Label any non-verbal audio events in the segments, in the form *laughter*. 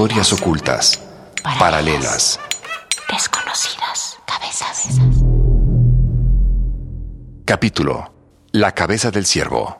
Historias ocultas, paralelas, desconocidas, cabezas. Capítulo La cabeza del ciervo.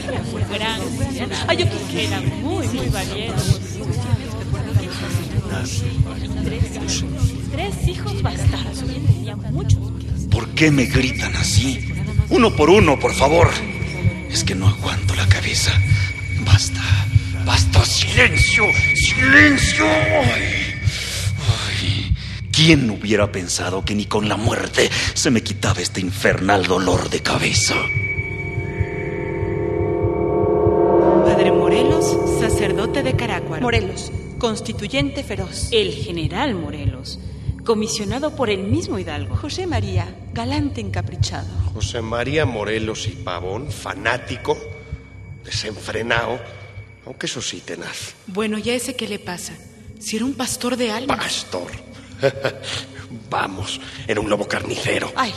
Sido tan grande. Ay, yo creo que era muy, muy valiente. Tres, tres hijos bastardos. ¿Por qué me gritan así? Uno por uno, por favor. Es que no aguanto la cabeza. Basta, basta, silencio, silencio. ¿Quién hubiera pensado que ni con la muerte se me quitaba este infernal dolor de cabeza? Constituyente feroz. El general Morelos, comisionado por el mismo Hidalgo. José María, galante encaprichado. José María Morelos y Pavón, fanático, desenfrenado, aunque eso sí tenaz. Bueno, ¿ya ese qué le pasa? Si era un pastor de almas. Pastor. *laughs* Vamos, era un lobo carnicero. Ay,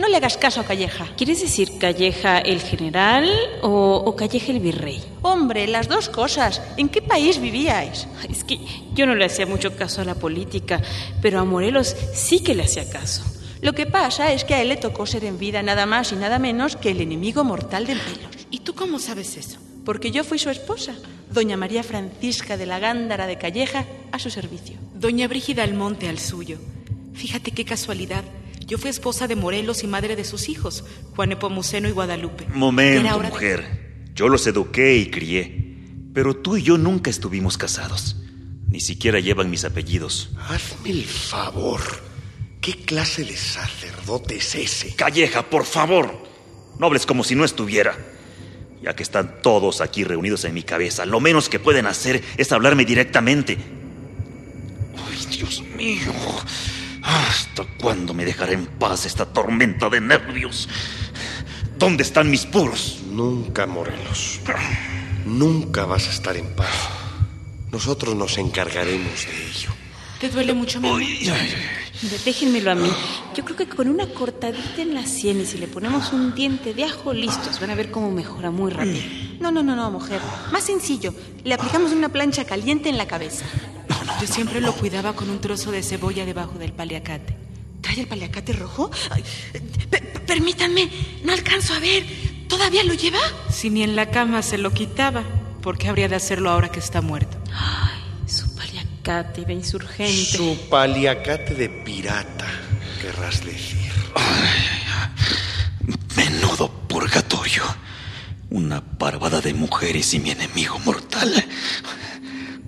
no le hagas caso a Calleja. ¿Quieres decir Calleja el general o, o Calleja el virrey? Hombre, las dos cosas. ¿En qué país vivíais? Es que yo no le hacía mucho caso a la política, pero a Morelos sí que le hacía caso. Lo que pasa es que a él le tocó ser en vida nada más y nada menos que el enemigo mortal de Morelos. ¿Y tú cómo sabes eso? Porque yo fui su esposa, doña María Francisca de la Gándara de Calleja, a su servicio. Doña Brígida Almonte al suyo. Fíjate qué casualidad. Yo fui esposa de Morelos y madre de sus hijos, Juan Epomuceno y Guadalupe. Momento, de- mujer. Yo los eduqué y crié. Pero tú y yo nunca estuvimos casados. Ni siquiera llevan mis apellidos. Hazme el favor. ¿Qué clase de sacerdote es ese? Calleja, por favor. No hables como si no estuviera. Ya que están todos aquí reunidos en mi cabeza, lo menos que pueden hacer es hablarme directamente. Ay, Dios mío. ¿Hasta cuándo me dejará en paz esta tormenta de nervios? ¿Dónde están mis puros? Nunca, Morelos. Nunca vas a estar en paz. Nosotros nos encargaremos de ello. ¿Te duele mucho, mi amor? Ay, ay, ay. Mira, Déjenmelo a mí. Yo creo que con una cortadita en la sien y si le ponemos un diente de ajo, listos. Van a ver cómo mejora muy rápido. No, no, no, no, mujer. Más sencillo. Le aplicamos una plancha caliente en la cabeza. Yo siempre lo cuidaba con un trozo de cebolla debajo del paliacate. ¿Trae el paliacate rojo? Ay, pe- pe- permítanme, no alcanzo a ver. ¿Todavía lo lleva? Si ni en la cama se lo quitaba, ¿por qué habría de hacerlo ahora que está muerto? Su paliacate iba insurgente. Su paliacate de pirata, querrás decir. Menudo purgatorio. Una parvada de mujeres y mi enemigo mortal.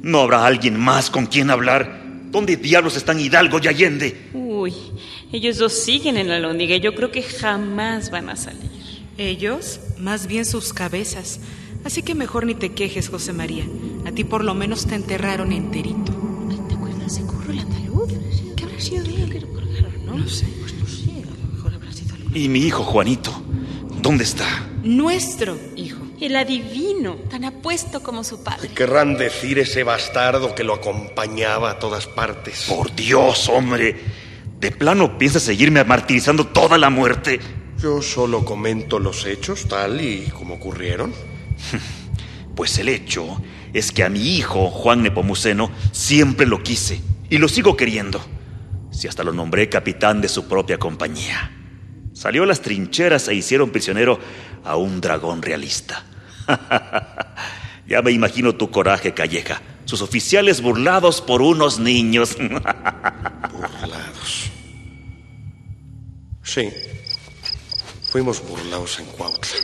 ¿No habrá alguien más con quien hablar? ¿Dónde diablos están Hidalgo y Allende? Uy, ellos dos siguen en la lóndiga y yo creo que jamás van a salir. Ellos, más bien sus cabezas. Así que mejor ni te quejes, José María. A ti por lo menos te enterraron enterito. ¿Te acuerdas de Curro el andaluz? ¿Qué habrá sido de él? No lo sé. Pues no sé, a lo mejor habrá sido algo ¿Y mi hijo Juanito? ¿Dónde está? Nuestro hijo. El adivino. tan apuesto como su padre. Querrán decir ese bastardo que lo acompañaba a todas partes. Por Dios, hombre. ¿De plano piensas seguirme martirizando toda la muerte? Yo solo comento los hechos tal y como ocurrieron. *laughs* Pues el hecho es que a mi hijo, Juan Nepomuceno, siempre lo quise y lo sigo queriendo. Si hasta lo nombré capitán de su propia compañía. Salió a las trincheras e hicieron prisionero a un dragón realista. *laughs* ya me imagino tu coraje, Calleja. Sus oficiales burlados por unos niños. *laughs* Burlados. Sí. Fuimos burlados en Cuautla.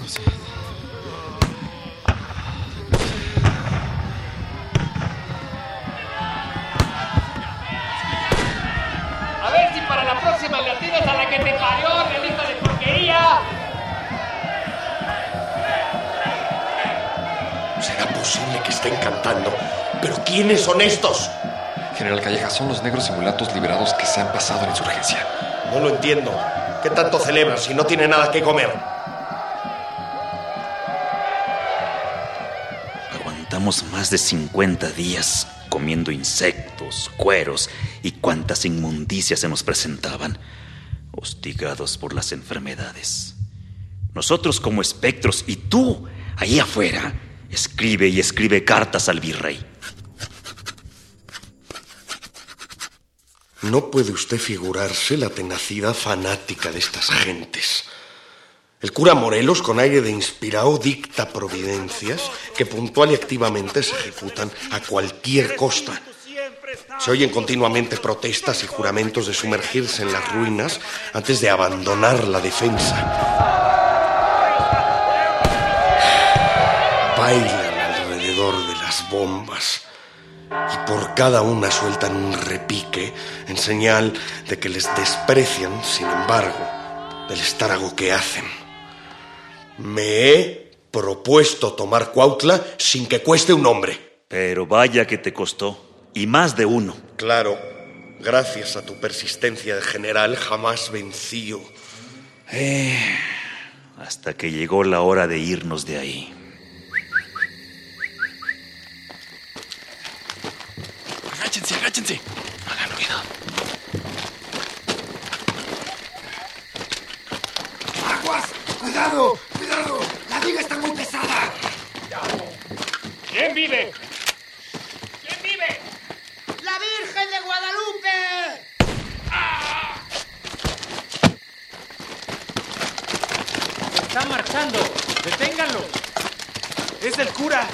A posible que estén cantando? ¿Pero quiénes son estos? General Calleja, son los negros y mulatos liberados que se han pasado en insurgencia. No lo entiendo. ¿Qué tanto celebran si no tiene nada que comer? Aguantamos más de 50 días comiendo insectos, cueros y cuantas inmundicias se nos presentaban, hostigados por las enfermedades. Nosotros como espectros y tú, ahí afuera, escribe y escribe cartas al virrey. No puede usted figurarse la tenacidad fanática de estas gentes. El cura Morelos, con aire de inspirado, dicta providencias que puntual y activamente se ejecutan a cualquier costa. Se oyen continuamente protestas y juramentos de sumergirse en las ruinas antes de abandonar la defensa. Bailan alrededor de las bombas y por cada una sueltan un repique en señal de que les desprecian, sin embargo, del estárago que hacen. Me he propuesto tomar Cuautla sin que cueste un hombre. Pero vaya que te costó, y más de uno. Claro, gracias a tu persistencia de general jamás venció. Eh, hasta que llegó la hora de irnos de ahí. Agáchense, agáchense. No hagan ruido. ¡Aguas! ¡Cuidado! ¡Cuidado! ¡La viga está muy pesada! ¿Quién vive? ¿Quién vive? ¡La Virgen de Guadalupe! Está marchando. Deténganlo. Es del cura.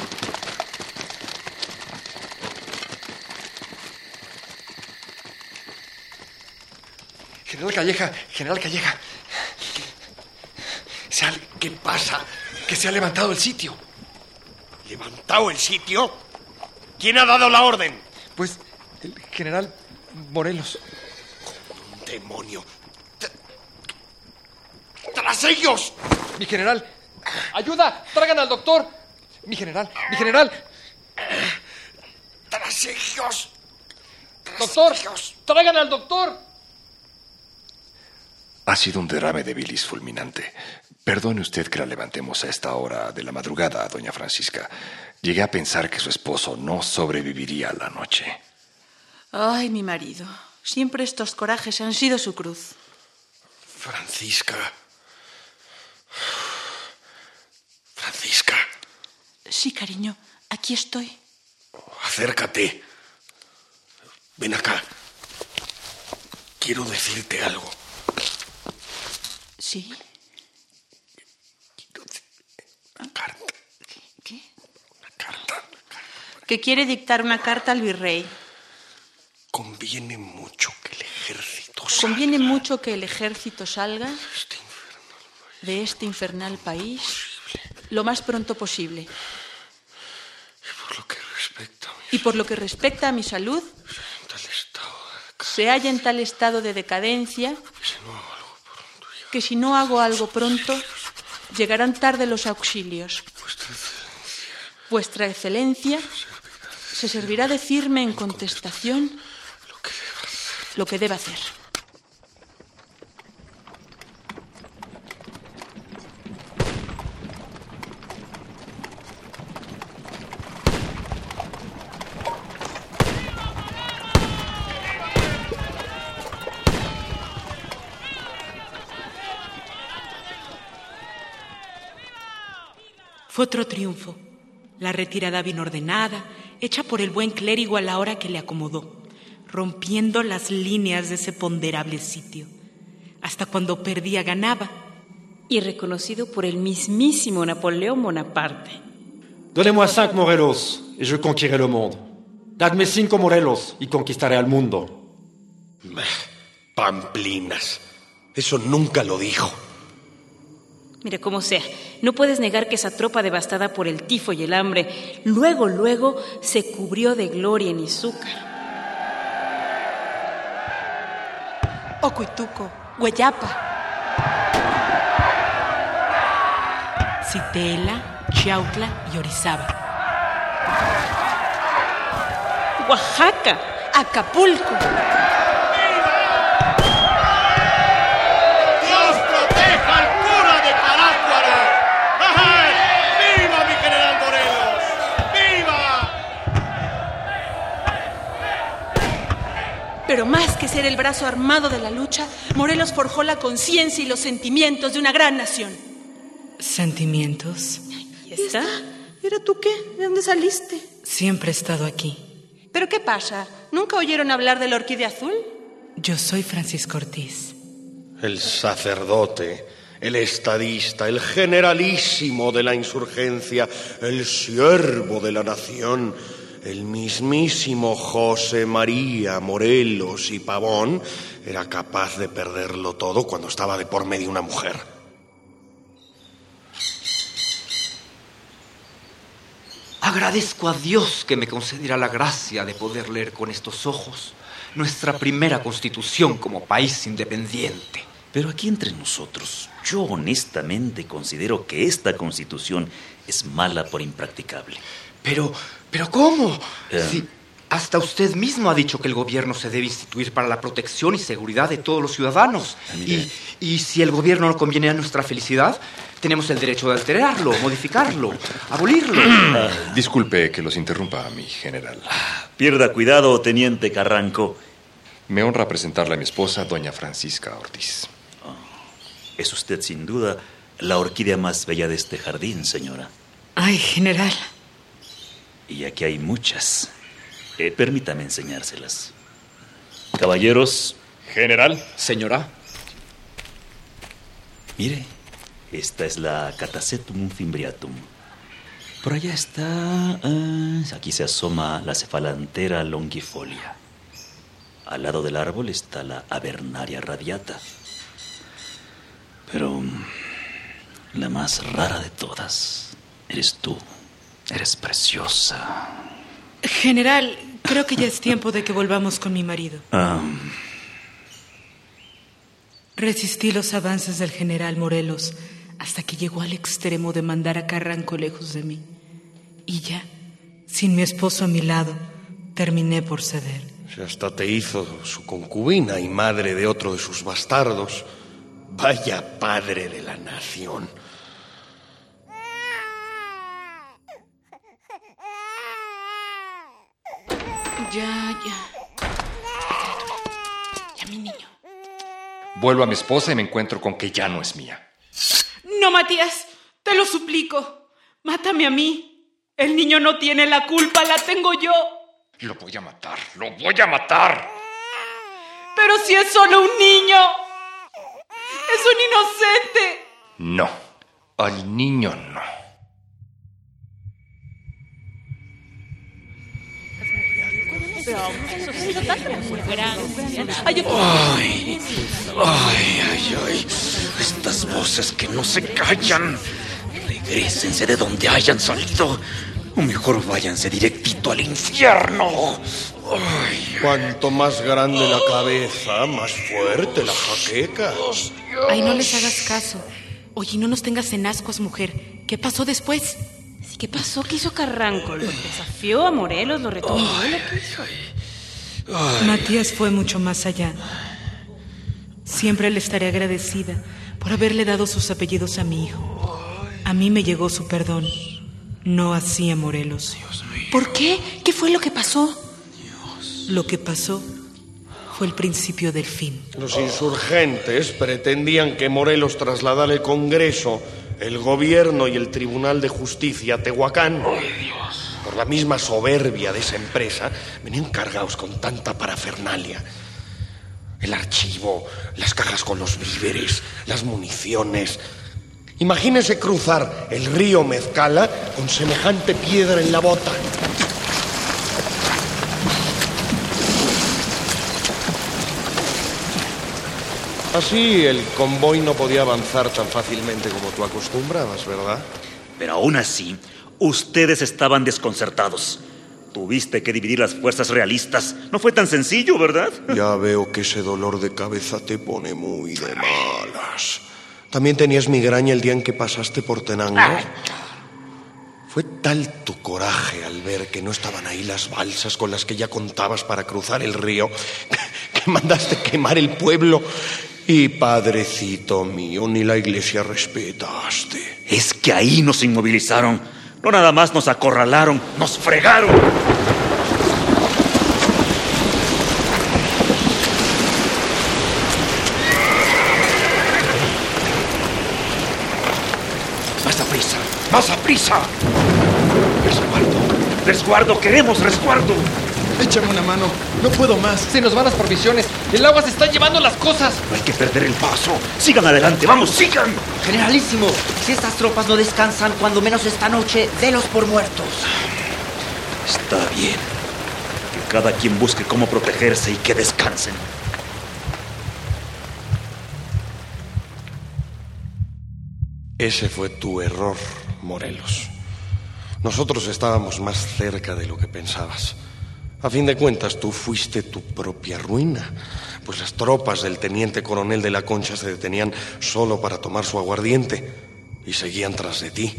General Calleja, General Calleja. ¿Qué pasa? que se ha levantado el sitio. ¿Levantado el sitio? ¿Quién ha dado la orden? Pues el general Morelos. Demonio. T- ¡Tras ellos! Mi general. ¡Ayuda! ¡Traigan al doctor! Mi general, mi general. ¡Tras ellos! ¡Tras Doctor, ellos! traigan al doctor. Ha sido un derrame de bilis fulminante. Perdone usted que la levantemos a esta hora de la madrugada, doña Francisca. Llegué a pensar que su esposo no sobreviviría a la noche. Ay, mi marido. Siempre estos corajes han sido su cruz. Francisca. Francisca, Sí, cariño, aquí estoy. acércate. Ven acá. Quiero decirte algo. Sí. Carta, ¿Qué? carta. Que quiere dictar una carta al virrey. Conviene mucho que el ejército salga Conviene mucho que el ejército salga de este infernal país. de este infernal país lo más pronto posible. Y por lo que respecta a mi Y por lo que respecta a mi salud, se halla en tal estado de decadencia que si no hago algo pronto ya que si no hago algo pronto, llegarán tarde los auxilios. Vuestra excelencia se servirá decirme en contestación lo que deba hacer. Fue otro triunfo. La retirada bien ordenada, hecha por el buen clérigo a la hora que le acomodó, rompiendo las líneas de ese ponderable sitio. Hasta cuando perdía ganaba. Y reconocido por el mismísimo Napoleón Bonaparte. Donnez-moi cinq Morelos et je conquérai le monde. Dadme cinco Morelos y conquistaré al mundo. Bah, Pamplinas. Eso nunca lo dijo. Mira, como sea, no puedes negar que esa tropa devastada por el tifo y el hambre, luego, luego se cubrió de gloria en Izúcar. Ocuituco, Hueyapa. Citela, Chiautla y Orizaba. Oaxaca, Acapulco. ¡Dios proteja al cura de Parácuara! ¡Ajá! ¡Viva mi general Morelos! ¡Viva! Pero más que ser el brazo armado de la lucha, Morelos forjó la conciencia y los sentimientos de una gran nación. ¿Sentimientos? ¿Y está? ¿Era tú qué? ¿De dónde saliste? Siempre he estado aquí. ¿Pero qué pasa? ¿Nunca oyeron hablar de la orquídea azul? Yo soy Francisco Ortiz. El sacerdote, el estadista, el generalísimo de la insurgencia, el siervo de la nación, el mismísimo José María Morelos y Pavón era capaz de perderlo todo cuando estaba de por medio una mujer. Agradezco a Dios que me concediera la gracia de poder leer con estos ojos nuestra primera constitución como país independiente. Pero aquí entre nosotros, yo honestamente considero que esta constitución es mala por impracticable. Pero, pero ¿cómo? Eh. Si hasta usted mismo ha dicho que el gobierno se debe instituir para la protección y seguridad de todos los ciudadanos. Y, y si el gobierno no conviene a nuestra felicidad, tenemos el derecho de alterarlo, modificarlo, *coughs* abolirlo. Ah, *coughs* disculpe que los interrumpa, mi general. Pierda cuidado, teniente Carranco. Me honra presentarle a mi esposa, doña Francisca Ortiz. Es usted sin duda la orquídea más bella de este jardín, señora. Ay, general. Y aquí hay muchas. Eh, permítame enseñárselas. Caballeros. General. Señora. Mire, esta es la Catacetum fimbriatum. Por allá está. ah, aquí se asoma la cefalantera longifolia. Al lado del árbol está la Avernaria radiata. Pero. mm, La más rara de todas eres tú. Eres preciosa. General, creo que ya es tiempo de que volvamos con mi marido. Ah, Resistí los avances del general Morelos hasta que llegó al extremo de mandar a Carranco lejos de mí. Y ya, sin mi esposo a mi lado, terminé por ceder. Si hasta te hizo su concubina y madre de otro de sus bastardos. Vaya padre de la nación. Ya, ya. Ya, mi niño. Vuelvo a mi esposa y me encuentro con que ya no es mía. No, Matías, te lo suplico. Mátame a mí. El niño no tiene la culpa, la tengo yo. Lo voy a matar, lo voy a matar. Pero si es solo un niño. Es un inocente. No, al niño no. Ay, Ay, ay, ay, ay. Estas voces que no se callan. Regrésense de donde hayan salido. O mejor váyanse directito al infierno. Ay. Cuanto más grande la cabeza, más fuerte la jaqueca. Ay, no les hagas caso. Oye, no nos tengas en ascuas, mujer. ¿Qué pasó después? Sí, ¿Qué pasó? ¿Qué hizo Carranco? ¿Lo desafió a Morelos? ¿Lo Matías fue mucho más allá. Siempre le estaré agradecida por haberle dado sus apellidos a mi hijo. A mí me llegó su perdón, no así a Morelos. ¿Por qué? ¿Qué fue lo que pasó? Lo que pasó fue el principio del fin. Los insurgentes pretendían que Morelos trasladara el Congreso, el gobierno y el Tribunal de Justicia a Tehuacán. Por la misma soberbia de esa empresa, venían cargados con tanta parafernalia. El archivo, las cajas con los víveres, las municiones. Imagínense cruzar el río Mezcala con semejante piedra en la bota. Así el convoy no podía avanzar tan fácilmente como tú acostumbrabas, ¿verdad? Pero aún así, ustedes estaban desconcertados. Tuviste que dividir las fuerzas realistas. No fue tan sencillo, ¿verdad? *laughs* Ya veo que ese dolor de cabeza te pone muy de malas. ¿También tenías migraña el día en que pasaste por Tenango? Fue tal tu coraje al ver que no estaban ahí las balsas con las que ya contabas para cruzar el río, *laughs* que mandaste quemar el pueblo. Y padrecito mío, ni la iglesia respetaste. Es que ahí nos inmovilizaron. No nada más nos acorralaron, nos fregaron. Más a prisa, más a prisa. Resguardo, resguardo, queremos resguardo. Échame una mano, no puedo más. Se nos van las provisiones. El agua se está llevando las cosas. No hay que perder el paso. Sigan adelante, vamos, sigan. Generalísimo, si estas tropas no descansan, cuando menos esta noche, delos por muertos. Está bien. Que cada quien busque cómo protegerse y que descansen. Ese fue tu error, Morelos. Nosotros estábamos más cerca de lo que pensabas. A fin de cuentas, tú fuiste tu propia ruina, pues las tropas del teniente coronel de la Concha se detenían solo para tomar su aguardiente y seguían tras de ti.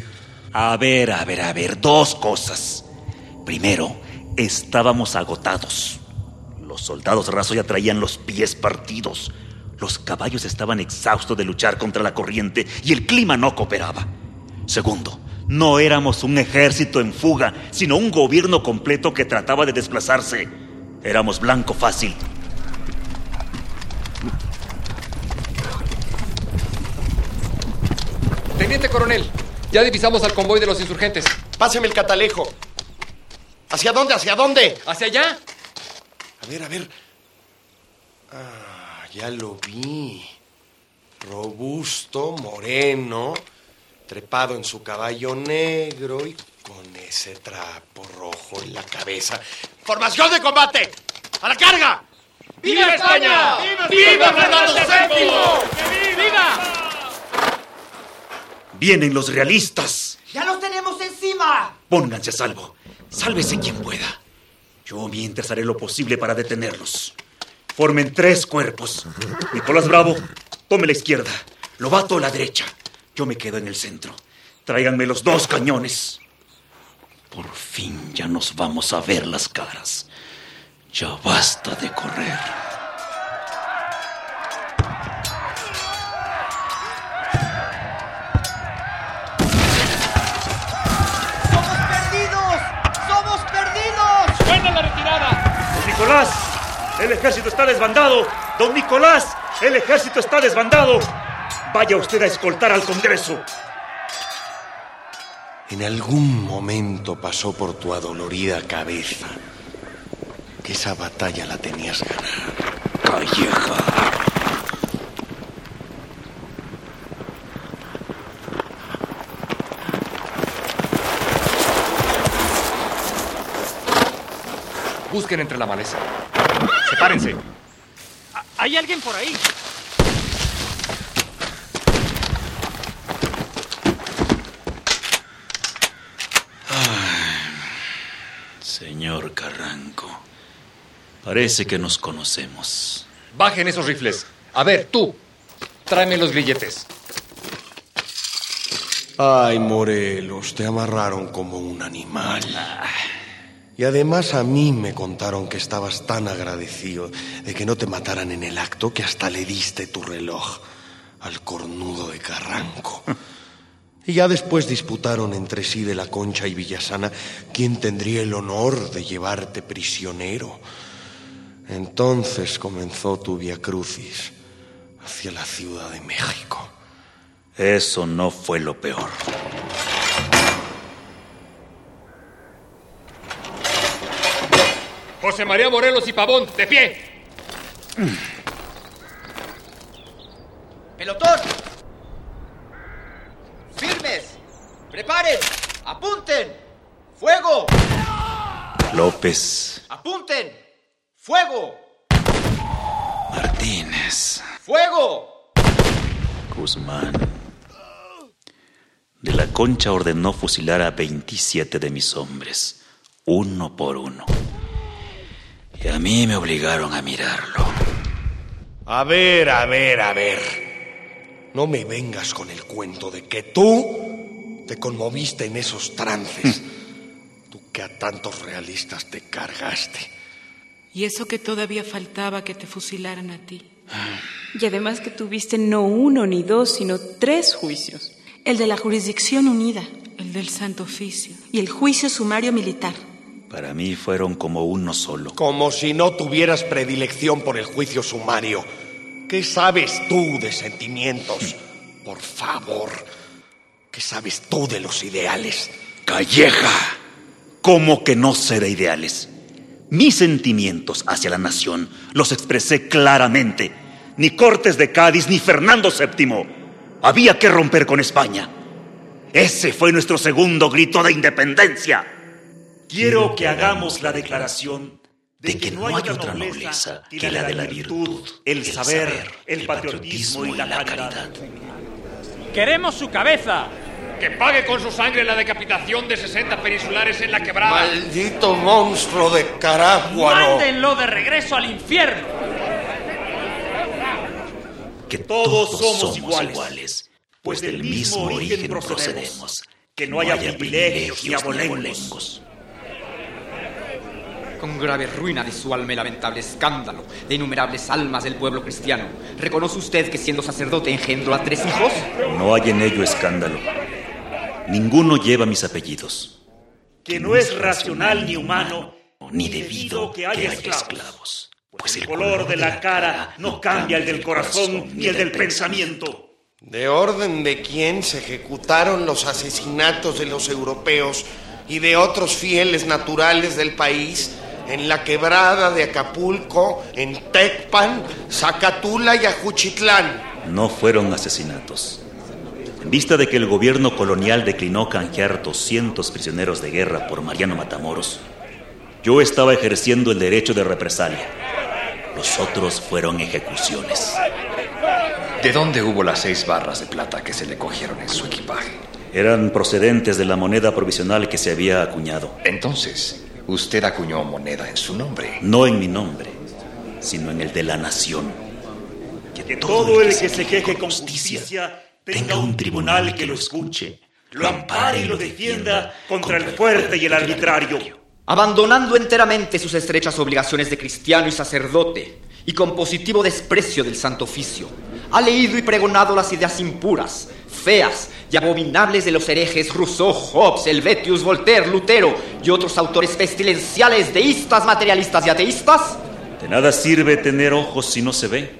A ver, a ver, a ver, dos cosas. Primero, estábamos agotados. Los soldados raso ya traían los pies partidos. Los caballos estaban exhaustos de luchar contra la corriente y el clima no cooperaba. Segundo, no éramos un ejército en fuga, sino un gobierno completo que trataba de desplazarse. Éramos blanco fácil. Teniente coronel, ya divisamos al convoy de los insurgentes. Páseme el catalejo. ¿Hacia dónde? ¿Hacia dónde? ¿Hacia allá? A ver, a ver. Ah, ya lo vi. Robusto, moreno, trepado en su caballo negro y con ese trapo rojo en la cabeza. ¡Formación de combate! ¡A la carga! ¡Viva España! ¡Viva Fernando VII! ¡Viva! Vienen los realistas. ¡Ya los tenemos encima! Pónganse a salvo. Sálvese quien pueda. Yo mientras haré lo posible para detenerlos. Formen tres cuerpos. Nicolás Bravo, tome la izquierda. Lobato la derecha. Yo me quedo en el centro. Tráiganme los dos cañones. Por fin ya nos vamos a ver las caras. Ya basta de correr. ¡Somos perdidos! ¡Somos perdidos! ¡Buena la retirada! Don Nicolás, el ejército está desbandado. Don Nicolás, el ejército está desbandado. Vaya usted a escoltar al Congreso. En algún momento pasó por tu adolorida cabeza que esa batalla la tenías ganada. Calleja. Busquen entre la maleza. Sepárense. ¿Hay alguien por ahí? Señor Carranco, parece que nos conocemos. Bajen esos rifles. A ver, tú. Tráeme los grilletes. Ay, Morelos, te amarraron como un animal. Y además a mí me contaron que estabas tan agradecido de que no te mataran en el acto que hasta le diste tu reloj al cornudo de Carranco. Y ya después disputaron entre sí de la Concha y Villasana quién tendría el honor de llevarte prisionero. Entonces comenzó tu via crucis hacia la Ciudad de México. Eso no fue lo peor. José María Morelos y Pavón, de pie. ¡Pelotón! ¡Firmes! ¡Preparen! ¡Apunten! ¡Fuego! López, ¡Apunten! ¡Fuego! Martínez, ¡Fuego! Guzmán. De la Concha ordenó fusilar a 27 de mis hombres, uno por uno. Y a mí me obligaron a mirarlo. A ver, a ver, a ver. No me vengas con el cuento de que tú te conmoviste en esos trances. Tú que a tantos realistas te cargaste. Y eso que todavía faltaba que te fusilaran a ti. *sighs* Y además que tuviste no uno ni dos, sino tres juicios. El de la jurisdicción unida. El del Santo Oficio. Y el juicio sumario militar. Para mí fueron como uno solo. Como si no tuvieras predilección por el juicio sumario. ¿Qué sabes tú de sentimientos? Por favor, ¿qué sabes tú de los ideales? Calleja, ¿cómo que no de ideales? Mis sentimientos hacia la nación los expresé claramente. Ni Cortes de Cádiz ni Fernando VII. Había que romper con España. Ese fue nuestro segundo grito de independencia. Quiero que hagamos la declaración de que no hay otra nobleza que la de la virtud, el saber, el patriotismo y la caridad. Queremos su cabeza. Que pague con su sangre la decapitación de 60 peninsulares en la quebrada. Maldito monstruo de Caráguaro. Mándenlo de regreso al infierno. Que todos, somos, iguales, pues del mismo origen procedemos. Que no haya privilegios ni abolengos. Con grave ruina de su alma y lamentable escándalo de innumerables almas del pueblo cristiano, ¿reconoce usted que siendo sacerdote engendró a tres hijos? No hay en ello escándalo. Ninguno lleva mis apellidos. Que no es racional ni humano, ni debido que haya esclavos. Pues el color de la cara no cambia el del corazón ni el del pensamiento. ¿De orden de quién se ejecutaron los asesinatos de los europeos y de otros fieles naturales del país en la quebrada de Acapulco, en Tecpan, Zacatula y Ajuchitlán? No fueron asesinatos. En vista de que el gobierno colonial declinó canjear 200 prisioneros de guerra por Mariano Matamoros, yo estaba ejerciendo el derecho de represalia. Los otros fueron ejecuciones. ¿De dónde hubo las seis barras de plata que se le cogieron en su equipaje? Eran procedentes de la moneda provisional que se había acuñado. Entonces, usted acuñó moneda en su nombre. No en mi nombre, sino en el de la nación. Que todo el que se queje con justicia tenga un tribunal que lo escuche, lo ampare y lo defienda contra el fuerte y el arbitrario. Abandonando enteramente sus estrechas obligaciones de cristiano y sacerdote, y con positivo desprecio del santo oficio, ha leído y pregonado las ideas impuras, feas y abominables de los herejes Rousseau, Hobbes, Helvetius, Voltaire, Lutero y otros autores pestilenciales, deístas, materialistas y ateístas? De nada sirve tener ojos si no se ve.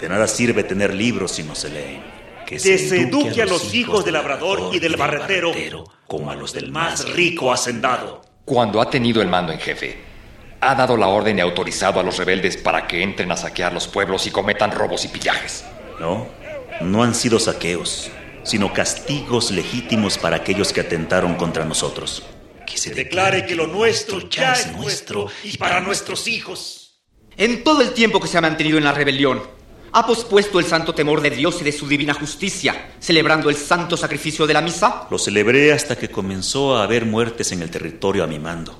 De nada sirve tener libros si no se leen. Que se eduque a los hijos del labrador y del barretero como a los del más rico hacendado. Cuando ha tenido el mando en jefe, ha dado la orden y autorizado a los rebeldes para que entren a saquear los pueblos y cometan robos y pillajes. No, no han sido saqueos, sino castigos legítimos para aquellos que atentaron contra nosotros. Que se declare que lo nuestro ya es nuestro y para nuestros hijos. En todo el tiempo que se ha mantenido en la rebelión, ha pospuesto el santo temor de Dios y de su divina justicia, celebrando el santo sacrificio de la misa? Lo celebré hasta que comenzó a haber muertes en el territorio a mi mando.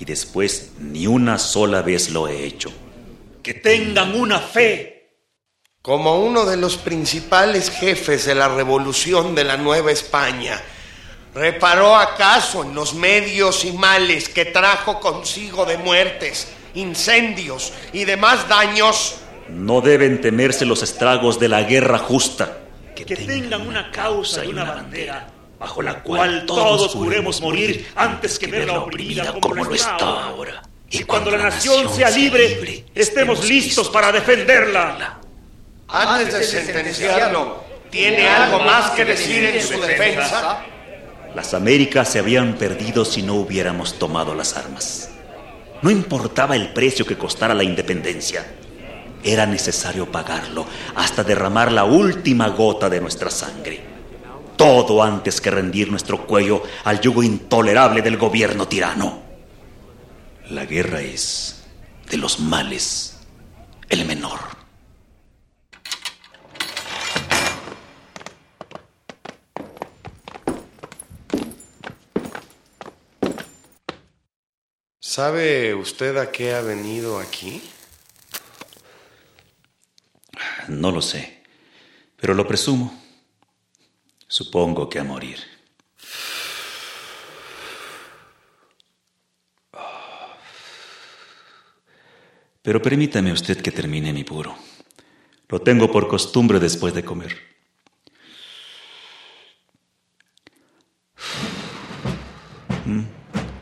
Y después ni una sola vez lo he hecho. Que tengan una fe. Como uno de los principales jefes de la revolución de la Nueva España, ¿reparó acaso en los medios y males que trajo consigo de muertes, incendios y demás daños? No deben temerse los estragos de la guerra justa. Que, tengan una causa y una bandera bajo la cual todos juremos morir antes que verla oprimida como lo está ahora. Y cuando la nación sea libre, estemos listos para defenderla. Antes de sentenciarlo, ¿tiene algo más que decir en su defensa? Las Américas se habían perdido si no hubiéramos tomado las armas. No importaba el precio que costara la independencia. Era necesario pagarlo hasta derramar la última gota de nuestra sangre. Todo antes que rendir nuestro cuello al yugo intolerable del gobierno tirano. La guerra es, de los males, el menor. ¿Sabe usted a qué ha venido aquí? No lo sé, pero lo presumo. Supongo que a morir. Pero permítame usted que termine mi puro. Lo tengo por costumbre después de comer.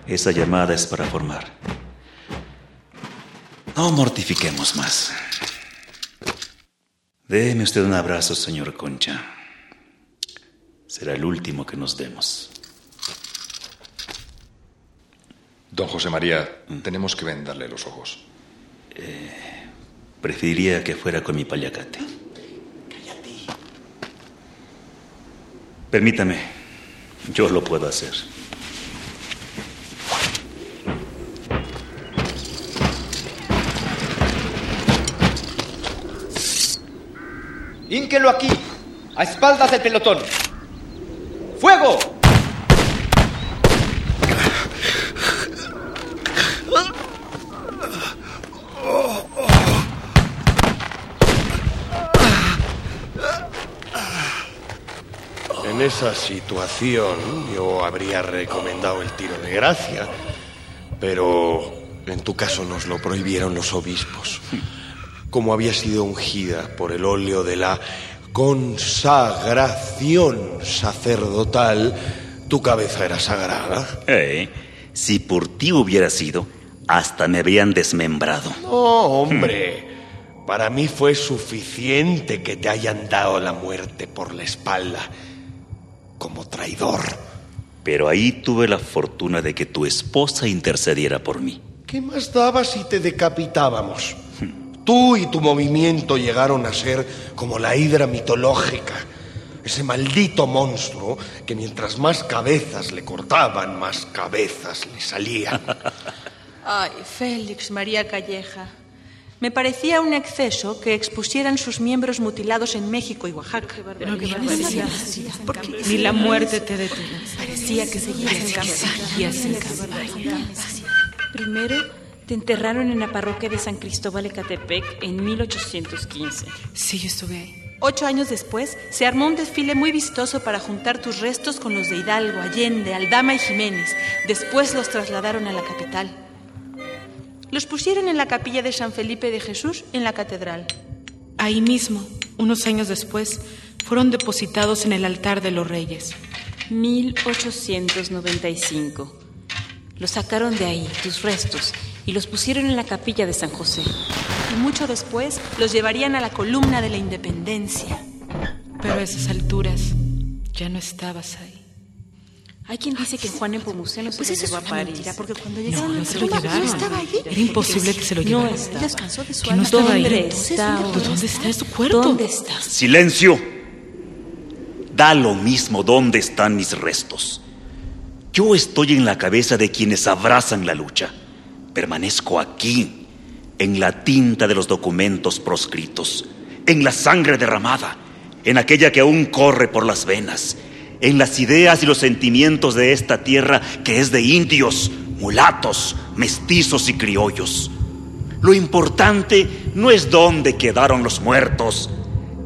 Esa llamada es para formar. No mortifiquemos más. Déme usted un abrazo, señor Concha. Será el último que nos demos. Don José María, tenemos que vendarle los ojos. Eh, preferiría que fuera con mi paliacate. Cállate. Permítame, yo lo puedo hacer. Ínquelo aquí, a espaldas del pelotón. ¡Fuego! En esa situación yo habría recomendado el tiro de gracia, pero en tu caso nos lo prohibieron los obispos. Como había sido ungida por el óleo de la consagración sacerdotal, tu cabeza era sagrada. Eh, si por ti hubiera sido, hasta me habrían desmembrado. No, hombre. Para mí fue suficiente que te hayan dado la muerte por la espalda como traidor. Pero ahí tuve la fortuna de que tu esposa intercediera por mí. ¿Qué más daba si te decapitábamos? Tú y tu movimiento llegaron a ser como la hidra mitológica, ese maldito monstruo que mientras más cabezas le cortaban, más cabezas le salían. *laughs* Ay, Félix María Calleja. Me parecía un exceso que expusieran sus miembros mutilados en México y Oaxaca. Pero qué barbaridad. ¿Por qué? Ni la muerte te detuvo. Parecía que seguías en Seguías en campaña. Primero te enterraron en la parroquia de San Cristóbal Ecatepec en 1815. Sí, yo estuve ahí. Ocho años después, se armó un desfile muy vistoso para juntar tus restos con los de Hidalgo, Allende, Aldama y Jiménez. Después los trasladaron a la capital. Los pusieron en la capilla de San Felipe de Jesús en la catedral. Ahí mismo, unos años después, fueron depositados en el altar de los reyes. 1895. Los sacaron de ahí, tus restos, y los pusieron en la capilla de San José. Y mucho después los llevarían a la columna de la Independencia. Pero a esas alturas ya no estabas ahí. Hay quien dice que Juan Nepomuceno se Pues lo llevó a París. mentira, porque cuando No, llegaron no se lo llevaron. no estaba allí. Era imposible que se lo No llevaran. está. Descansó de su Que no estaba ahí. ¿Dónde Entonces, está? ¿dónde ¿Dónde está su cuerpo? ¿Dónde está? ¡Silencio! Da lo mismo dónde están mis restos. Yo estoy en la cabeza de quienes abrazan la lucha. Permanezco aquí, en la tinta de los documentos proscritos, en la sangre derramada, en aquella que aún corre por las venas, en las ideas y los sentimientos de esta tierra que es de indios, mulatos, mestizos y criollos. Lo importante no es dónde quedaron los muertos,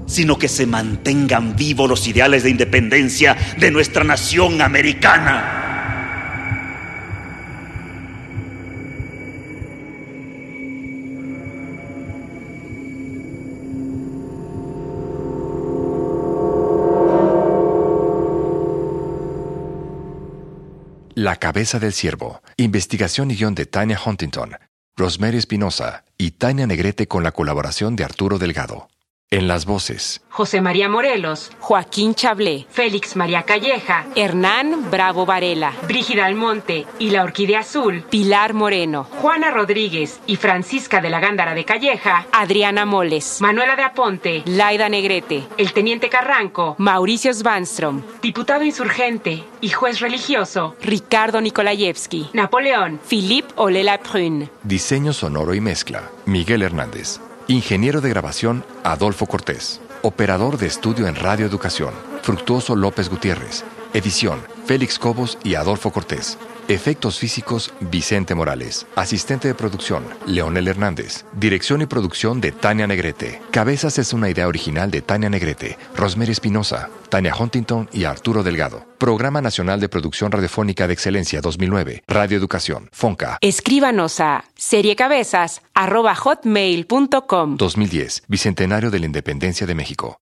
sino que se mantengan vivos los ideales de independencia de nuestra nación americana. La cabeza del ciervo. Investigación y guion de Tania Huntington, Rosemary Espinosa y Tania Negrete con la colaboración de Arturo Delgado. En las voces, José María Morelos, Joaquín Chablé, Félix María Calleja, Hernán Bravo Varela, Brígida Almonte y la Orquídea Azul, Pilar Moreno, Juana Rodríguez y Francisca de la Gándara de Calleja, Adriana Moles, Manuela de Aponte, Laida Negrete, el Teniente Carranco, Mauricio Svanstrom, diputado insurgente y juez religioso, Ricardo Nikolayevsky, Napoleón, Philippe Olela Prune, diseño sonoro y mezcla, Miguel Hernández. Ingeniero de grabación, Adolfo Cortés. Operador de estudio en Radio Educación, Fructuoso López Gutiérrez. Edición, Félix Cobos y Adolfo Cortés. Efectos físicos, Vicente Morales. Asistente de producción, Leonel Hernández. Dirección y producción de Tania Negrete. Cabezas es una idea original de Tania Negrete, Rosemary Espinosa, Tania Huntington y Arturo Delgado. Programa Nacional de Producción Radiofónica de Excelencia 2009. Radio Educación. FONCA. Escríbanos a seriecabezas.hotmail.com 2010. Bicentenario de la Independencia de México.